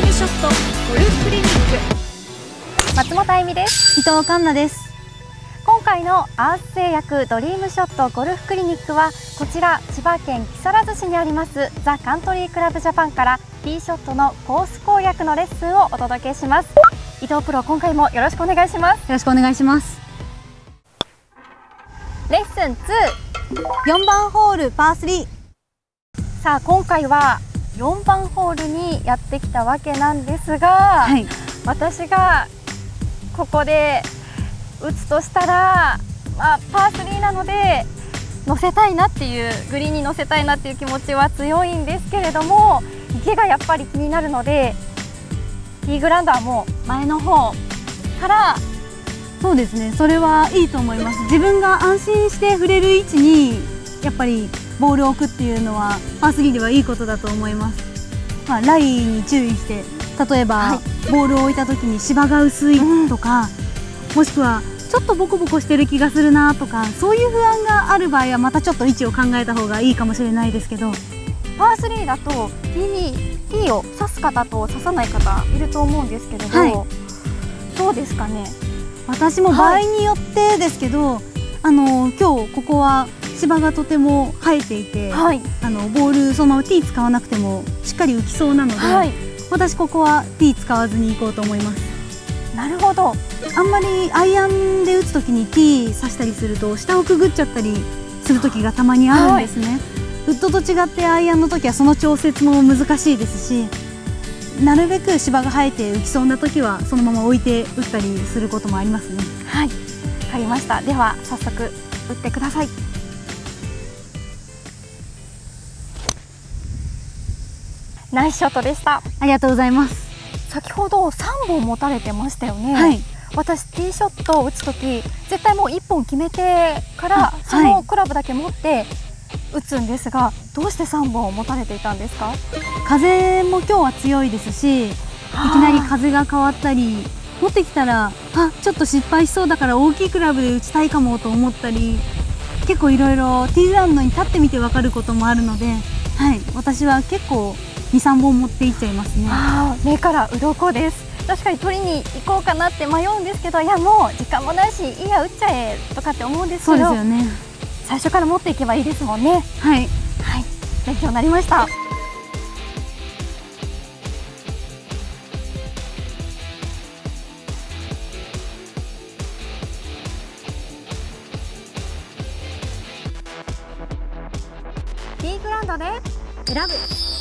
クリニック。松本あゆみです。伊藤環奈です。今回のアース製薬ドリームショットゴルフクリニックはこちら千葉県木更津市にありますザ・カントリークラブジャパンからティーショットのコース攻略のレッスンをお届けします。伊藤プロ今回もよろしくお願いします。よろしくお願いします。レッスン4番ホールパー3さあ今回は4番ホールにやってきたわけなんですが、はい、私がここで打つとしたら、まあ、パー3なので乗せたいなっていうグリーンに乗せたいなっていう気持ちは強いんですけれども池がやっぱり気になるのでティーグラウンドはもう前の方からそうですね。それはいいと思います。自分が安心して触れる位置にやっぱりボールを置くっていうのはパー3ではいいことだと思います、まあ、ライに注意して例えば、はい、ボールを置いた時に芝が薄いとか、うん、もしくはちょっとボコボコしてる気がするなとかそういう不安がある場合はまたちょっと位置を考えた方がいいかもしれないですけどパー3だと T, T を刺す方と刺さない方いると思うんですけれど、はい、どうですかね？私も場合によってですけど、はい、あの今日ここは芝がとても生えていて、はい、あのボールそのまま T 使わなくてもしっかり浮きそうなので、はい、私ここは T 使わずに行こうと思います。なるほど。あんまりアイアンで打つ時に T 刺したりすると下をくぐっちゃったりする時がたまにあるんですね、はい、ウッドと違ってアイアンの時はその調節も難しいですしなるべく芝が生えて浮きそうな時はそのまま置いて打ったりすることもありますね。はい。わかりました。では早速打ってくださいナイスショットでした。ありがとうございます。先ほど3本持たれてましたよね、はい、私ティーショットを打つ時絶対もう1本決めてからそのクラブだけ持って打つんですが、どうして3本持たれていたんですか？風も今日は強いですしいきなり風が変わったり持ってきたらあちょっと失敗しそうだから大きいクラブで打ちたいかもと思ったり結構いろいろティーグラウンドに立ってみて分かることもあるので、はい、私は結構23本持っていっちゃいますね。目から鱗です。確かに取りに行こうかなって迷うんですけどいやもう時間もないしいいや打っちゃえとかって思うんですけどそうですよね。最初から持っていけばいいですもんね。はい、はい、勉強になりました。ティーグラウンドで選ぶ